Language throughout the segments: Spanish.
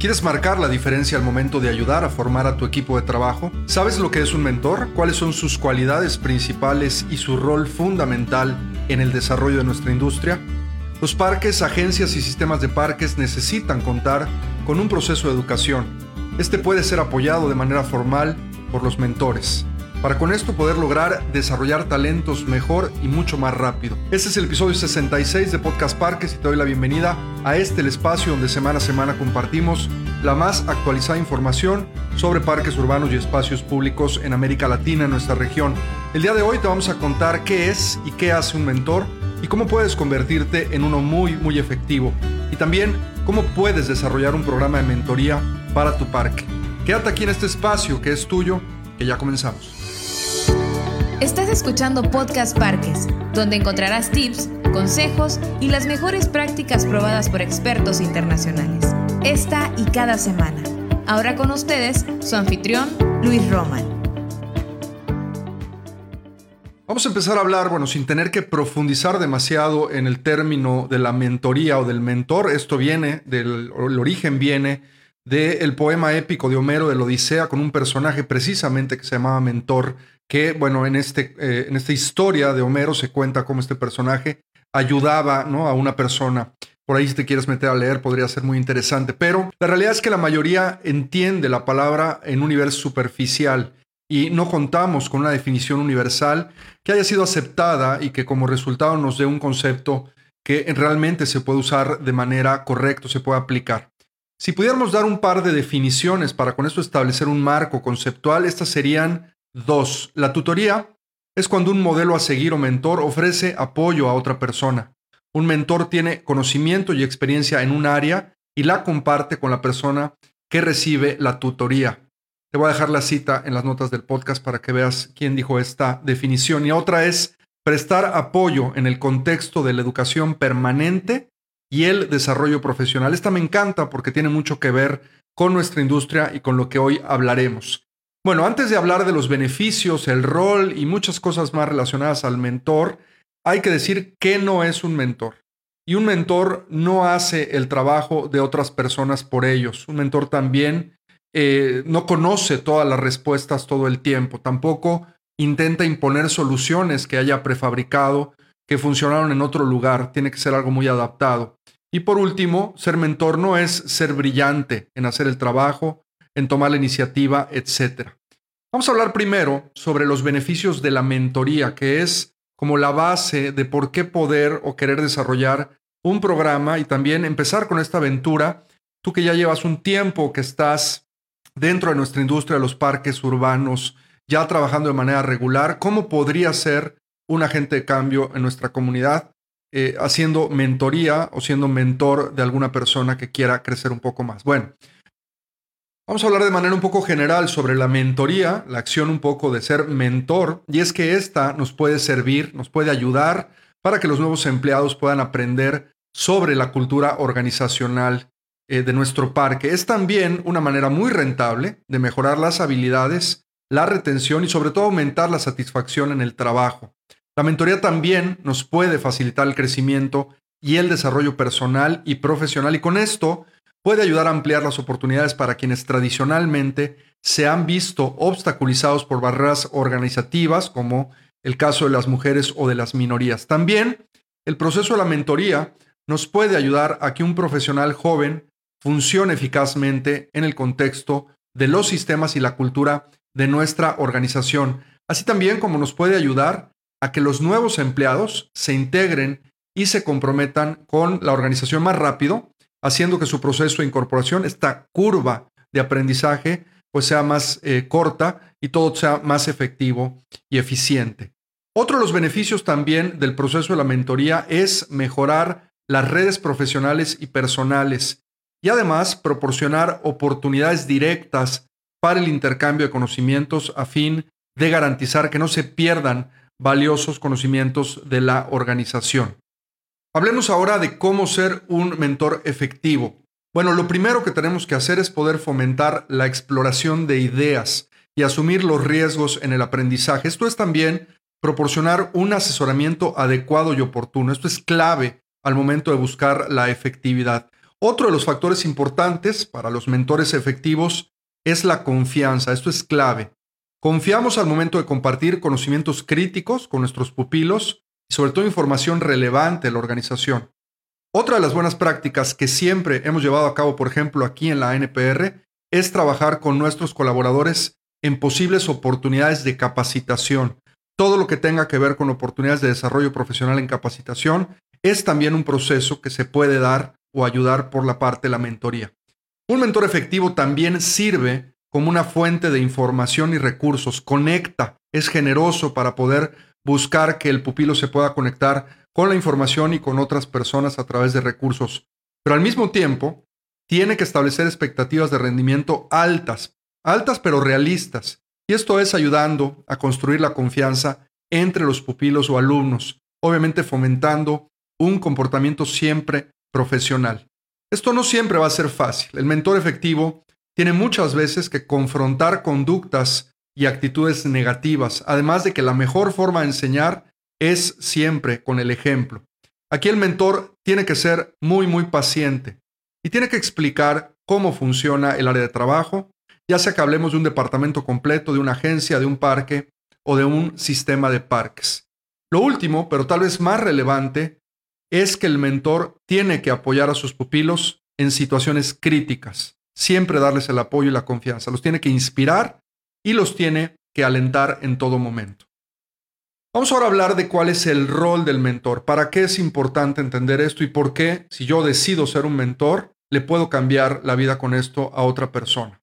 ¿Quieres marcar la diferencia al momento de ayudar a formar a tu equipo de trabajo? ¿Sabes lo que es un mentor? ¿Cuáles son sus cualidades principales y su rol fundamental en el desarrollo de nuestra industria? Los parques, agencias y sistemas de parques necesitan contar con un proceso de educación. Este puede ser apoyado de manera formal por los mentores para con esto poder lograr desarrollar talentos mejor y mucho más rápido. Este es el episodio 66 de Podcast Parques y te doy la bienvenida a este el espacio donde semana a semana compartimos la más actualizada información sobre parques urbanos y espacios públicos en América Latina, en nuestra región. El día de hoy te vamos a contar qué es y qué hace un mentor y cómo puedes convertirte en uno muy, muy efectivo. Y también cómo puedes desarrollar un programa de mentoría para tu parque. Quédate aquí en este espacio que es tuyo, que ya comenzamos. Estás escuchando Podcast Parques, donde encontrarás tips, consejos y las mejores prácticas probadas por expertos internacionales. Esta y cada semana. Ahora con ustedes, su anfitrión, Luis Roman. Vamos a empezar a hablar, bueno, sin tener que profundizar demasiado en el término de la mentoría o del mentor. Esto viene, del el origen viene del poema épico de Homero de la Odisea con un personaje precisamente que se llamaba Mentor, que, bueno, en, este, eh, en esta historia de Homero se cuenta cómo este personaje ayudaba ¿no? a una persona. Por ahí si te quieres meter a leer podría ser muy interesante, pero la realidad es que la mayoría entiende la palabra en un nivel superficial y no contamos con una definición universal que haya sido aceptada y que como resultado nos dé un concepto que realmente se puede usar de manera correcta, se puede aplicar. Si pudiéramos dar un par de definiciones para con esto establecer un marco conceptual, estas serían Dos, la tutoría es cuando un modelo a seguir o mentor ofrece apoyo a otra persona. Un mentor tiene conocimiento y experiencia en un área y la comparte con la persona que recibe la tutoría. Te voy a dejar la cita en las notas del podcast para que veas quién dijo esta definición. Y otra es prestar apoyo en el contexto de la educación permanente y el desarrollo profesional. Esta me encanta porque tiene mucho que ver con nuestra industria y con lo que hoy hablaremos. Bueno, antes de hablar de los beneficios, el rol y muchas cosas más relacionadas al mentor, hay que decir que no es un mentor. Y un mentor no hace el trabajo de otras personas por ellos. Un mentor también eh, no conoce todas las respuestas todo el tiempo. Tampoco intenta imponer soluciones que haya prefabricado, que funcionaron en otro lugar. Tiene que ser algo muy adaptado. Y por último, ser mentor no es ser brillante en hacer el trabajo, en tomar la iniciativa, etc. Vamos a hablar primero sobre los beneficios de la mentoría, que es como la base de por qué poder o querer desarrollar un programa y también empezar con esta aventura. Tú que ya llevas un tiempo que estás dentro de nuestra industria de los parques urbanos, ya trabajando de manera regular, ¿cómo podría ser un agente de cambio en nuestra comunidad eh, haciendo mentoría o siendo mentor de alguna persona que quiera crecer un poco más? Bueno, Vamos a hablar de manera un poco general sobre la mentoría, la acción un poco de ser mentor, y es que esta nos puede servir, nos puede ayudar para que los nuevos empleados puedan aprender sobre la cultura organizacional eh, de nuestro parque. Es también una manera muy rentable de mejorar las habilidades, la retención y sobre todo aumentar la satisfacción en el trabajo. La mentoría también nos puede facilitar el crecimiento y el desarrollo personal y profesional y con esto puede ayudar a ampliar las oportunidades para quienes tradicionalmente se han visto obstaculizados por barreras organizativas, como el caso de las mujeres o de las minorías. También el proceso de la mentoría nos puede ayudar a que un profesional joven funcione eficazmente en el contexto de los sistemas y la cultura de nuestra organización, así también como nos puede ayudar a que los nuevos empleados se integren y se comprometan con la organización más rápido haciendo que su proceso de incorporación, esta curva de aprendizaje, pues sea más eh, corta y todo sea más efectivo y eficiente. Otro de los beneficios también del proceso de la mentoría es mejorar las redes profesionales y personales y además proporcionar oportunidades directas para el intercambio de conocimientos a fin de garantizar que no se pierdan valiosos conocimientos de la organización. Hablemos ahora de cómo ser un mentor efectivo. Bueno, lo primero que tenemos que hacer es poder fomentar la exploración de ideas y asumir los riesgos en el aprendizaje. Esto es también proporcionar un asesoramiento adecuado y oportuno. Esto es clave al momento de buscar la efectividad. Otro de los factores importantes para los mentores efectivos es la confianza. Esto es clave. Confiamos al momento de compartir conocimientos críticos con nuestros pupilos y sobre todo información relevante de la organización. Otra de las buenas prácticas que siempre hemos llevado a cabo, por ejemplo, aquí en la NPR, es trabajar con nuestros colaboradores en posibles oportunidades de capacitación. Todo lo que tenga que ver con oportunidades de desarrollo profesional en capacitación es también un proceso que se puede dar o ayudar por la parte de la mentoría. Un mentor efectivo también sirve como una fuente de información y recursos, conecta, es generoso para poder buscar que el pupilo se pueda conectar con la información y con otras personas a través de recursos. Pero al mismo tiempo, tiene que establecer expectativas de rendimiento altas, altas pero realistas. Y esto es ayudando a construir la confianza entre los pupilos o alumnos, obviamente fomentando un comportamiento siempre profesional. Esto no siempre va a ser fácil. El mentor efectivo tiene muchas veces que confrontar conductas y actitudes negativas, además de que la mejor forma de enseñar es siempre con el ejemplo. Aquí el mentor tiene que ser muy, muy paciente y tiene que explicar cómo funciona el área de trabajo, ya sea que hablemos de un departamento completo, de una agencia, de un parque o de un sistema de parques. Lo último, pero tal vez más relevante, es que el mentor tiene que apoyar a sus pupilos en situaciones críticas, siempre darles el apoyo y la confianza, los tiene que inspirar y los tiene que alentar en todo momento. Vamos ahora a hablar de cuál es el rol del mentor, para qué es importante entender esto y por qué, si yo decido ser un mentor, le puedo cambiar la vida con esto a otra persona.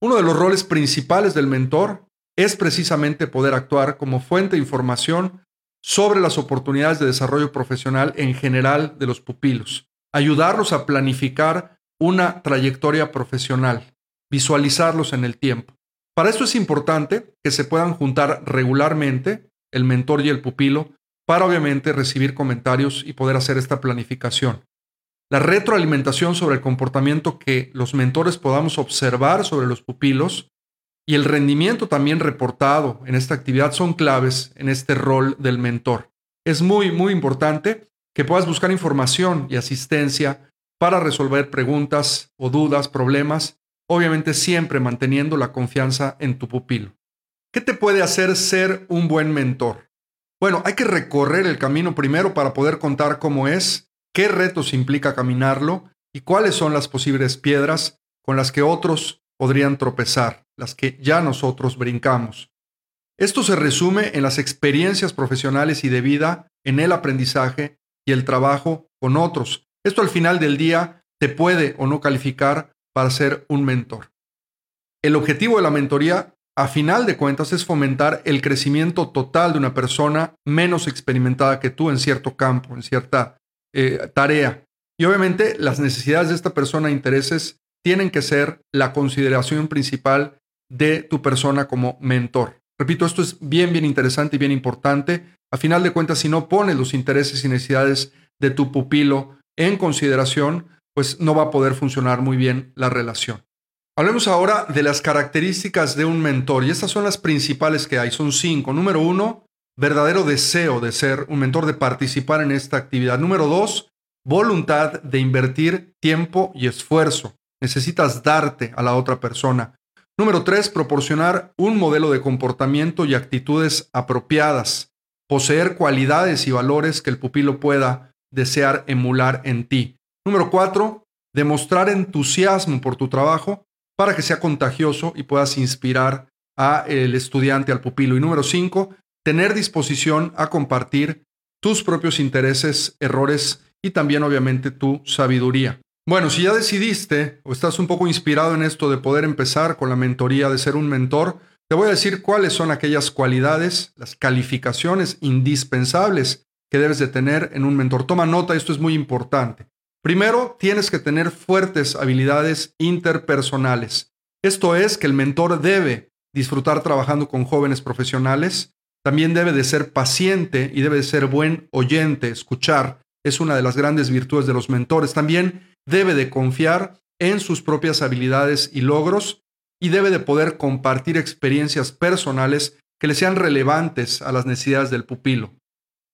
Uno de los roles principales del mentor es precisamente poder actuar como fuente de información sobre las oportunidades de desarrollo profesional en general de los pupilos, ayudarlos a planificar una trayectoria profesional, visualizarlos en el tiempo. Para esto es importante que se puedan juntar regularmente el mentor y el pupilo para obviamente recibir comentarios y poder hacer esta planificación. La retroalimentación sobre el comportamiento que los mentores podamos observar sobre los pupilos y el rendimiento también reportado en esta actividad son claves en este rol del mentor. Es muy, muy importante que puedas buscar información y asistencia para resolver preguntas o dudas, problemas, obviamente siempre manteniendo la confianza en tu pupilo. ¿Qué te puede hacer ser un buen mentor? Bueno, hay que recorrer el camino primero para poder contar cómo es, qué retos implica caminarlo y cuáles son las posibles piedras con las que otros podrían tropezar, las que ya nosotros brincamos. Esto se resume en las experiencias profesionales y de vida, en el aprendizaje y el trabajo con otros. Esto al final del día te puede o no calificar para ser un mentor. El objetivo de la mentoría, a final de cuentas, es fomentar el crecimiento total de una persona menos experimentada que tú en cierto campo, en cierta eh, tarea. Y obviamente las necesidades de esta persona e intereses tienen que ser la consideración principal de tu persona como mentor. Repito, esto es bien, bien interesante y bien importante. A final de cuentas, si no pones los intereses y necesidades de tu pupilo en consideración, pues no va a poder funcionar muy bien la relación. Hablemos ahora de las características de un mentor y estas son las principales que hay. Son cinco. Número uno, verdadero deseo de ser un mentor, de participar en esta actividad. Número dos, voluntad de invertir tiempo y esfuerzo. Necesitas darte a la otra persona. Número tres, proporcionar un modelo de comportamiento y actitudes apropiadas. Poseer cualidades y valores que el pupilo pueda desear emular en ti. Número cuatro, demostrar entusiasmo por tu trabajo para que sea contagioso y puedas inspirar al estudiante, al pupilo. Y número cinco, tener disposición a compartir tus propios intereses, errores y también obviamente tu sabiduría. Bueno, si ya decidiste o estás un poco inspirado en esto de poder empezar con la mentoría, de ser un mentor, te voy a decir cuáles son aquellas cualidades, las calificaciones indispensables que debes de tener en un mentor. Toma nota, esto es muy importante. Primero, tienes que tener fuertes habilidades interpersonales. Esto es que el mentor debe disfrutar trabajando con jóvenes profesionales, también debe de ser paciente y debe de ser buen oyente, escuchar. Es una de las grandes virtudes de los mentores. También debe de confiar en sus propias habilidades y logros y debe de poder compartir experiencias personales que le sean relevantes a las necesidades del pupilo.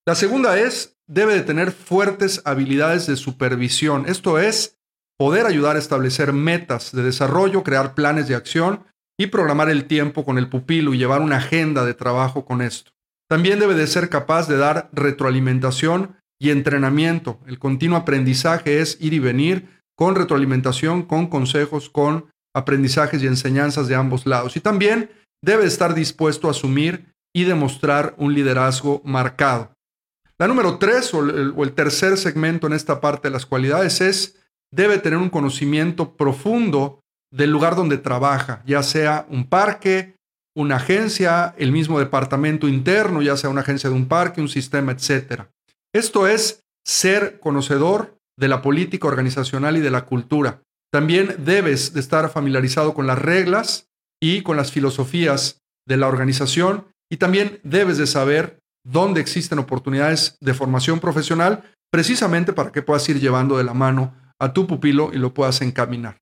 La segunda es, debe de tener fuertes habilidades de supervisión, esto es, poder ayudar a establecer metas de desarrollo, crear planes de acción y programar el tiempo con el pupilo y llevar una agenda de trabajo con esto. También debe de ser capaz de dar retroalimentación y entrenamiento. El continuo aprendizaje es ir y venir con retroalimentación, con consejos, con aprendizajes y enseñanzas de ambos lados. Y también debe estar dispuesto a asumir y demostrar un liderazgo marcado. La número tres o el, tercer segmento en esta parte de las cualidades es debe tener un conocimiento profundo del lugar donde trabaja, ya sea un parque, una agencia, el mismo departamento interno, ya sea una agencia de un parque, un sistema, etc. Esto es ser conocedor de la política organizacional y de la cultura. También debes de estar familiarizado con las reglas y con las filosofías de la organización y también debes de saber dónde existen oportunidades de formación profesional precisamente para que puedas ir llevando de la mano a tu pupilo y lo puedas encaminar.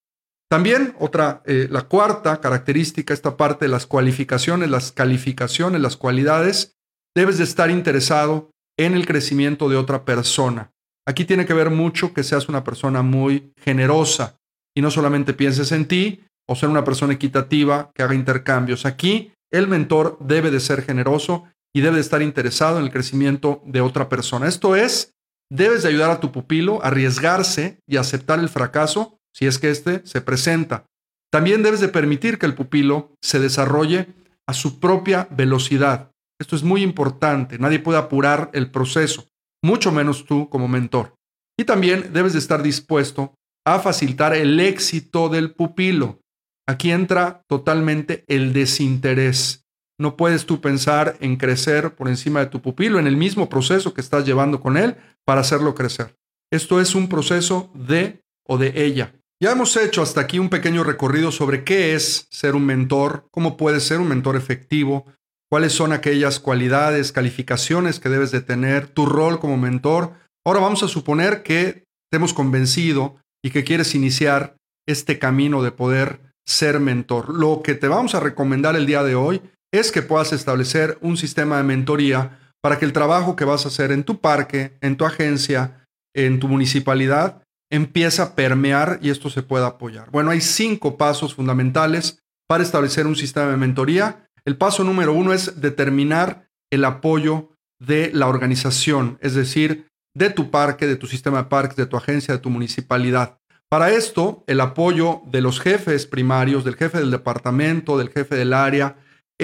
También otra, eh, la cuarta característica, esta parte de las cualificaciones, las calificaciones, las cualidades, debes de estar interesado en el crecimiento de otra persona. Aquí tiene que ver mucho que seas una persona muy generosa y no solamente pienses en ti o ser una persona equitativa que haga intercambios. Aquí el mentor debe de ser generoso y debe de estar interesado en el crecimiento de otra persona. Esto es, debes de ayudar a tu pupilo a arriesgarse y aceptar el fracaso si es que éste se presenta. También debes de permitir que el pupilo se desarrolle a su propia velocidad. Esto es muy importante. Nadie puede apurar el proceso mucho menos tú como mentor. Y también debes de estar dispuesto a facilitar el éxito del pupilo. Aquí entra totalmente el desinterés. No puedes tú pensar en crecer por encima de tu pupilo en el mismo proceso que estás llevando con él para hacerlo crecer. Esto es un proceso de o de ella. Ya hemos hecho hasta aquí un pequeño recorrido sobre qué es ser un mentor, cómo puedes ser un mentor efectivo, cuáles son aquellas cualidades, calificaciones que debes de tener, tu rol como mentor. Ahora vamos a suponer que te hemos convencido y que quieres iniciar este camino de poder ser mentor. Lo que te vamos a recomendar el día de hoy es que puedas establecer un sistema de mentoría para que el trabajo que vas a hacer en tu parque, en tu agencia, en tu municipalidad, empiece a permear y esto se pueda apoyar. Bueno, hay cinco pasos fundamentales para establecer un sistema de mentoría el paso número uno es determinar el apoyo de la organización, es decir, de tu parque, de tu sistema de parques, de tu agencia, de tu municipalidad. Para esto, el apoyo de los jefes primarios, del jefe del departamento, del jefe del área,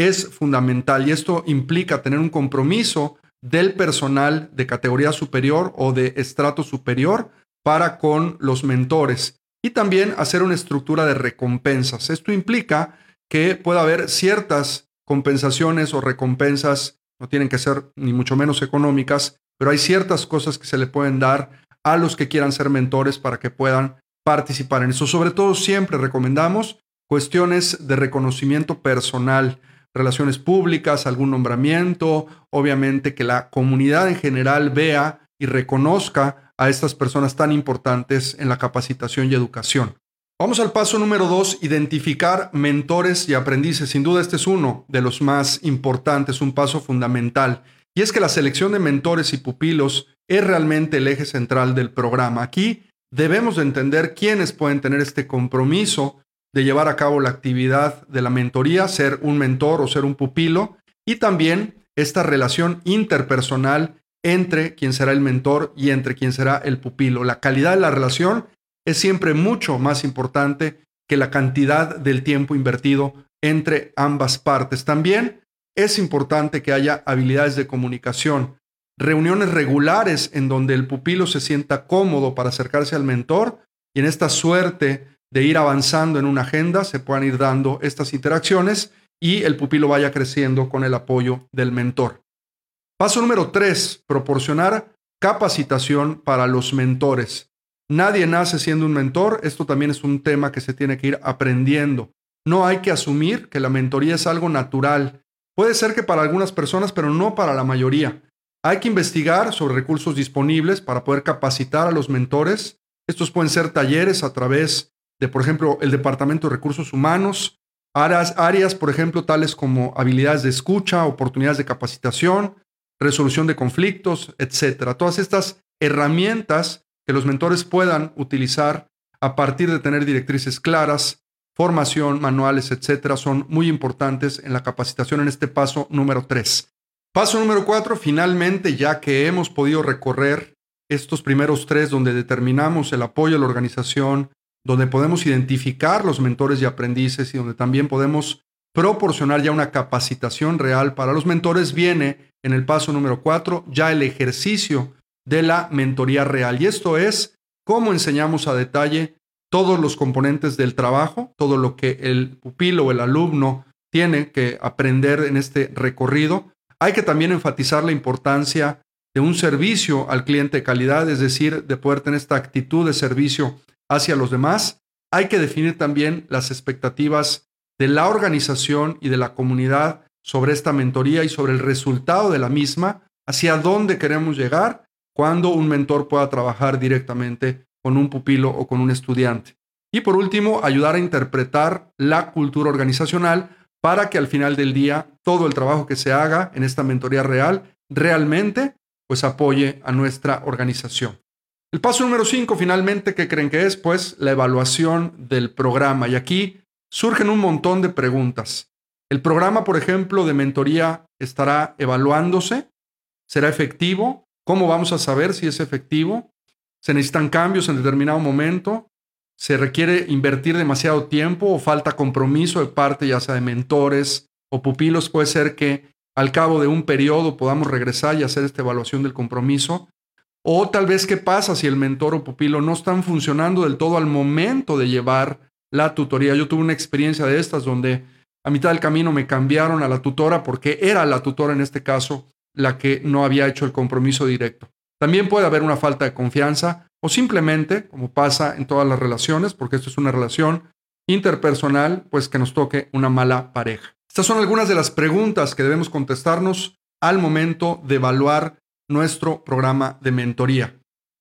es fundamental y esto implica tener un compromiso del personal de categoría superior o de estrato superior para con los mentores y también hacer una estructura de recompensas. Esto implica que pueda haber ciertas compensaciones o recompensas no tienen que ser ni mucho menos económicas, pero hay ciertas cosas que se le pueden dar a los que quieran ser mentores para que puedan participar en eso. Sobre todo siempre recomendamos cuestiones de reconocimiento personal, relaciones públicas, algún nombramiento, obviamente que la comunidad en general vea y reconozca a estas personas tan importantes en la capacitación y educación. Vamos al paso número dos, identificar mentores y aprendices. Sin duda este es uno de los más importantes, un paso fundamental. Y es que la selección de mentores y pupilos es realmente el eje central del programa. Aquí debemos de entender quiénes pueden tener este compromiso de llevar a cabo la actividad de la mentoría, ser un mentor o ser un pupilo, y también esta relación interpersonal entre quien será el mentor y entre quien será el pupilo. La calidad de la relación es siempre mucho más importante que la cantidad del tiempo invertido entre ambas partes. También es importante que haya habilidades de comunicación, reuniones regulares en donde el pupilo se sienta cómodo para acercarse al mentor y en esta suerte de ir avanzando en una agenda se puedan ir dando estas interacciones y el pupilo vaya creciendo con el apoyo del mentor. Paso número tres, proporcionar capacitación para los mentores. Nadie nace siendo un mentor, esto también es un tema que se tiene que ir aprendiendo. No hay que asumir que la mentoría es algo natural. Puede ser que para algunas personas, pero no para la mayoría. Hay que investigar sobre recursos disponibles para poder capacitar a los mentores. Estos pueden ser talleres a través de, por ejemplo, el Departamento de Recursos Humanos, áreas, por ejemplo, tales como habilidades de escucha, oportunidades de capacitación, resolución de conflictos, etcétera. Todas estas herramientas que los mentores puedan utilizar a partir de tener directrices claras, formación, manuales, etcétera, son muy importantes en la capacitación en este paso número 3. Paso número 4, finalmente, ya que hemos podido recorrer estos primeros tres donde determinamos el apoyo a la organización, donde podemos identificar los mentores y aprendices y donde también podemos proporcionar ya una capacitación real para los mentores, viene en el paso número 4 ya el ejercicio de la mentoría real. Y esto es cómo enseñamos a detalle todos los componentes del trabajo, todo lo que el pupilo o el alumno tiene que aprender en este recorrido. Hay que también enfatizar la importancia de un servicio al cliente de calidad, es decir, de poder tener esta actitud de servicio hacia los demás. Hay que definir también las expectativas de la organización y de la comunidad sobre esta mentoría y sobre el resultado de la misma, hacia dónde queremos llegar cuando un mentor pueda trabajar directamente con un pupilo o con un estudiante. Y por último, ayudar a interpretar la cultura organizacional para que al final del día todo el trabajo que se haga en esta mentoría real realmente pues apoye a nuestra organización. El paso número 5 finalmente, ¿qué creen que es? Pues la evaluación del programa. Y aquí surgen un montón de preguntas. El programa, por ejemplo, de mentoría estará evaluándose. ¿Será efectivo? ¿Cómo vamos a saber si es efectivo? se necesitan cambios en determinado momento, se requiere invertir demasiado tiempo o falta compromiso de parte ya sea de mentores o pupilos, puede ser que al cabo de un periodo podamos regresar y hacer esta evaluación del compromiso. O tal vez qué pasa si el mentor o pupilo no están funcionando del todo al momento de llevar la tutoría. Yo tuve una experiencia de estas donde a mitad del camino me cambiaron a la tutora porque era la tutora en este caso la que no había hecho el compromiso directo. También puede haber una falta de confianza o simplemente, como pasa en todas las relaciones, porque esto es una relación interpersonal, pues que nos toque una mala pareja. Estas son algunas de las preguntas que debemos contestarnos al momento de evaluar nuestro programa de mentoría.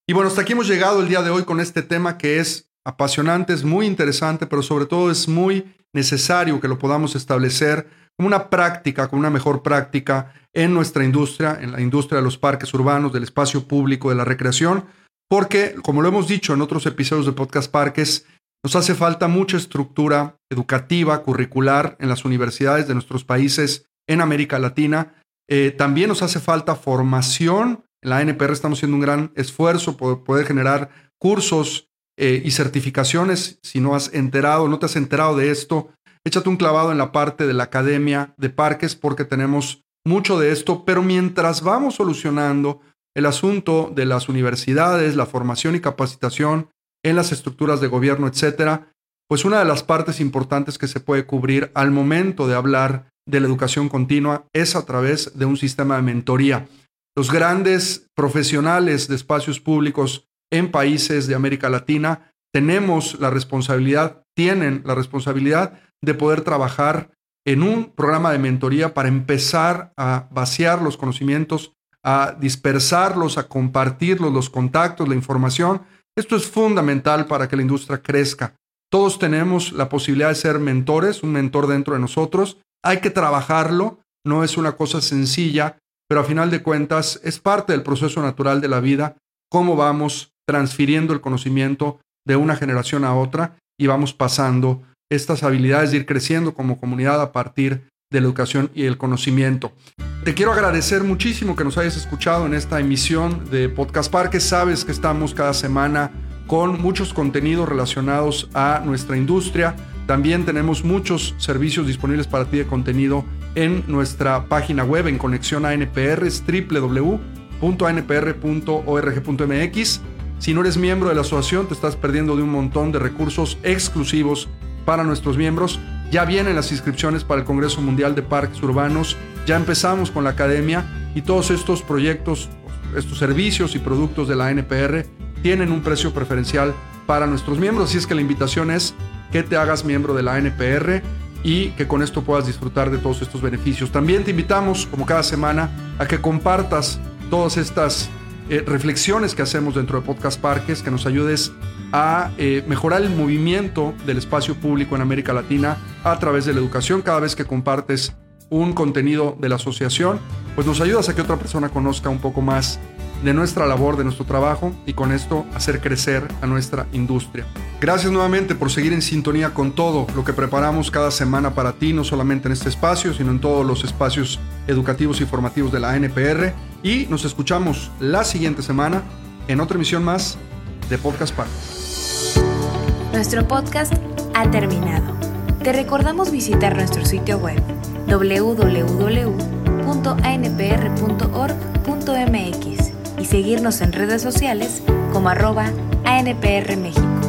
Y bueno, hasta aquí hemos llegado el día de hoy con este tema que es apasionante, es muy interesante, pero sobre todo es muy necesario que lo podamos establecer como una práctica, como una mejor práctica en nuestra industria, en la industria de los parques urbanos, del espacio público, de la recreación, porque, como lo hemos dicho en otros episodios de Podcast Parques, nos hace falta mucha estructura educativa, curricular en las universidades de nuestros países en América Latina. Eh, también nos hace falta formación. En la NPR estamos haciendo un gran esfuerzo por poder generar cursos eh, y certificaciones. Si no has enterado, no te has enterado de esto, échate un clavado en la parte de la academia de parques porque tenemos mucho de esto, pero mientras vamos solucionando el asunto de las universidades, la formación y capacitación en las estructuras de gobierno, etcétera, pues una de las partes importantes que se puede cubrir al momento de hablar de la educación continua es a través de un sistema de mentoría. Los grandes profesionales de espacios públicos en países de América Latina tenemos la responsabilidad, tienen la responsabilidad de poder trabajar en un programa de mentoría para empezar a vaciar los conocimientos, a dispersarlos, a compartirlos, los contactos, la información. Esto es fundamental para que la industria crezca. Todos tenemos la posibilidad de ser mentores, un mentor dentro de nosotros. Hay que trabajarlo, no es una cosa sencilla, pero a final de cuentas es parte del proceso natural de la vida, cómo vamos transfiriendo el conocimiento de una generación a otra y vamos pasando estas habilidades de ir creciendo como comunidad a partir de la educación y el conocimiento. Te quiero agradecer muchísimo que nos hayas escuchado en esta emisión de Podcast Parque. Sabes que estamos cada semana con muchos contenidos relacionados a nuestra industria. También tenemos muchos servicios disponibles para ti de contenido en nuestra página web en conexión a NPR, www.anpr.org.mx. Si no eres miembro de la asociación, te estás perdiendo de un montón de recursos exclusivos para nuestros miembros. Ya vienen las inscripciones para el Congreso Mundial de Parques Urbanos, ya empezamos con la academia y todos estos proyectos, estos servicios y productos de la NPR tienen un precio preferencial para nuestros miembros. Así es que la invitación es que te hagas miembro de la NPR y que con esto puedas disfrutar de todos estos beneficios. También te invitamos, como cada semana, a que compartas todas estas eh, reflexiones que hacemos dentro de Podcast Parques, que nos ayudes a eh, mejorar el movimiento del espacio público en América Latina a través de la educación. Cada vez que compartes un contenido de la asociación, pues nos ayudas a que otra persona conozca un poco más de nuestra labor, de nuestro trabajo y con esto hacer crecer a nuestra industria. Gracias nuevamente por seguir en sintonía con todo lo que preparamos cada semana para ti, no solamente en este espacio, sino en todos los espacios educativos y formativos de la NPR. Y nos escuchamos la siguiente semana en otra emisión más de Podcast Park. Nuestro podcast ha terminado. Te recordamos visitar nuestro sitio web www.anpr.org.mx seguirnos en redes sociales como arroba ANPR México.